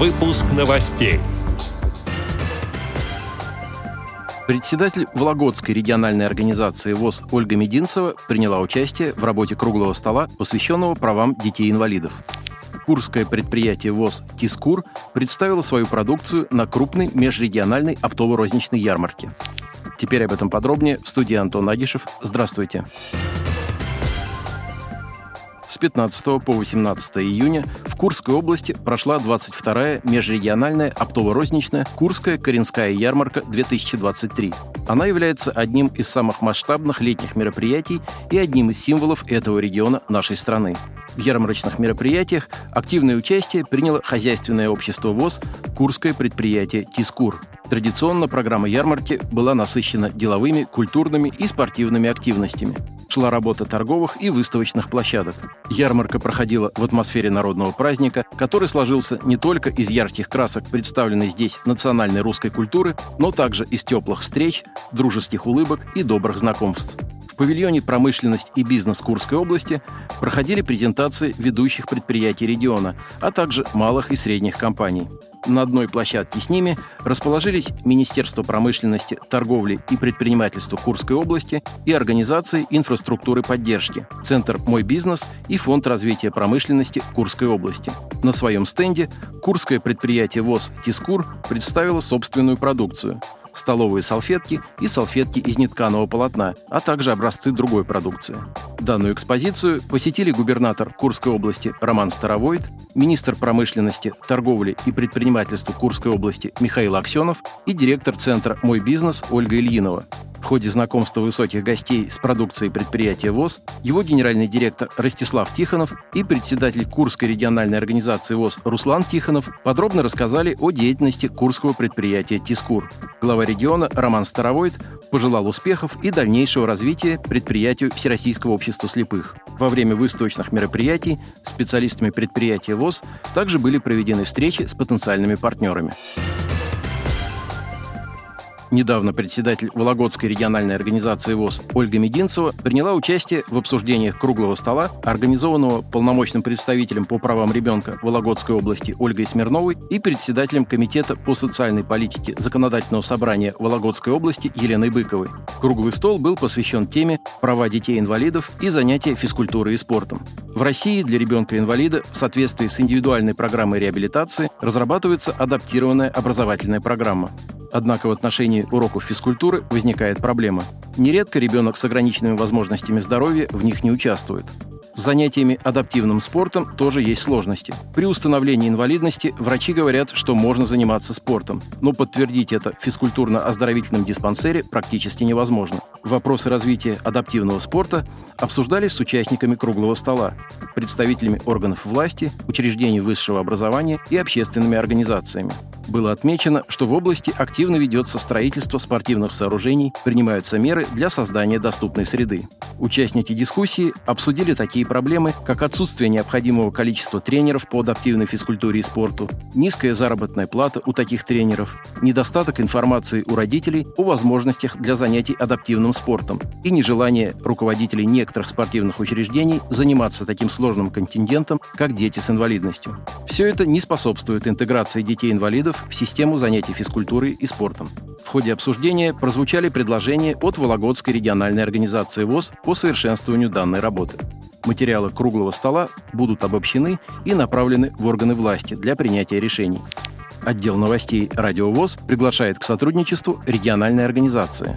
Выпуск новостей. Председатель Вологодской региональной организации ВОЗ Ольга Мединцева приняла участие в работе круглого стола, посвященного правам детей-инвалидов. Курское предприятие ВОЗ «Тискур» представило свою продукцию на крупной межрегиональной оптово-розничной ярмарке. Теперь об этом подробнее в студии Антон Агишев. Здравствуйте. С 15 по 18 июня в Курской области прошла 22-я межрегиональная оптово-розничная Курская Коренская ярмарка 2023. Она является одним из самых масштабных летних мероприятий и одним из символов этого региона нашей страны. В ярмарочных мероприятиях активное участие приняло хозяйственное общество ВОЗ Курское предприятие «Тискур». Традиционно программа ярмарки была насыщена деловыми, культурными и спортивными активностями шла работа торговых и выставочных площадок. Ярмарка проходила в атмосфере народного праздника, который сложился не только из ярких красок, представленной здесь национальной русской культуры, но также из теплых встреч, дружеских улыбок и добрых знакомств. В павильоне «Промышленность и бизнес Курской области» проходили презентации ведущих предприятий региона, а также малых и средних компаний. На одной площадке с ними расположились Министерство промышленности, торговли и предпринимательства Курской области и организации инфраструктуры поддержки, Центр «Мой бизнес» и Фонд развития промышленности Курской области. На своем стенде Курское предприятие ВОЗ «Тискур» представило собственную продукцию – столовые салфетки и салфетки из нетканого полотна, а также образцы другой продукции. Данную экспозицию посетили губернатор Курской области Роман Старовойт, министр промышленности, торговли и предпринимательства Курской области Михаил Аксенов и директор центра «Мой бизнес» Ольга Ильинова. В ходе знакомства высоких гостей с продукцией предприятия ВОЗ его генеральный директор Ростислав Тихонов и председатель Курской региональной организации ВОЗ Руслан Тихонов подробно рассказали о деятельности курского предприятия «Тискур». Глава региона Роман Старовойт пожелал успехов и дальнейшего развития предприятию Всероссийского общества слепых. Во время выставочных мероприятий специалистами предприятия ВОЗ также были проведены встречи с потенциальными партнерами. Недавно председатель Вологодской региональной организации ВОЗ Ольга Мединцева приняла участие в обсуждениях круглого стола, организованного полномочным представителем по правам ребенка Вологодской области Ольгой Смирновой и председателем Комитета по социальной политике Законодательного собрания Вологодской области Еленой Быковой. Круглый стол был посвящен теме «Права детей-инвалидов и занятия физкультурой и спортом». В России для ребенка-инвалида в соответствии с индивидуальной программой реабилитации разрабатывается адаптированная образовательная программа. Однако в отношении уроков физкультуры возникает проблема. Нередко ребенок с ограниченными возможностями здоровья в них не участвует. С занятиями адаптивным спортом тоже есть сложности. При установлении инвалидности врачи говорят, что можно заниматься спортом, но подтвердить это в физкультурно-оздоровительном диспансере практически невозможно. Вопросы развития адаптивного спорта обсуждались с участниками круглого стола, представителями органов власти, учреждений высшего образования и общественными организациями. Было отмечено, что в области активно ведется строительство спортивных сооружений, принимаются меры для создания доступной среды. Участники дискуссии обсудили такие проблемы, как отсутствие необходимого количества тренеров по адаптивной физкультуре и спорту, низкая заработная плата у таких тренеров, недостаток информации у родителей о возможностях для занятий адаптивным спортом и нежелание руководителей некоторых спортивных учреждений заниматься таким сложным контингентом, как дети с инвалидностью. Все это не способствует интеграции детей-инвалидов в систему занятий физкультурой и спортом. В ходе обсуждения прозвучали предложения от Вологодской региональной организации ВОЗ по совершенствованию данной работы. Материалы круглого стола будут обобщены и направлены в органы власти для принятия решений. Отдел новостей «Радио ВОЗ» приглашает к сотрудничеству региональной организации.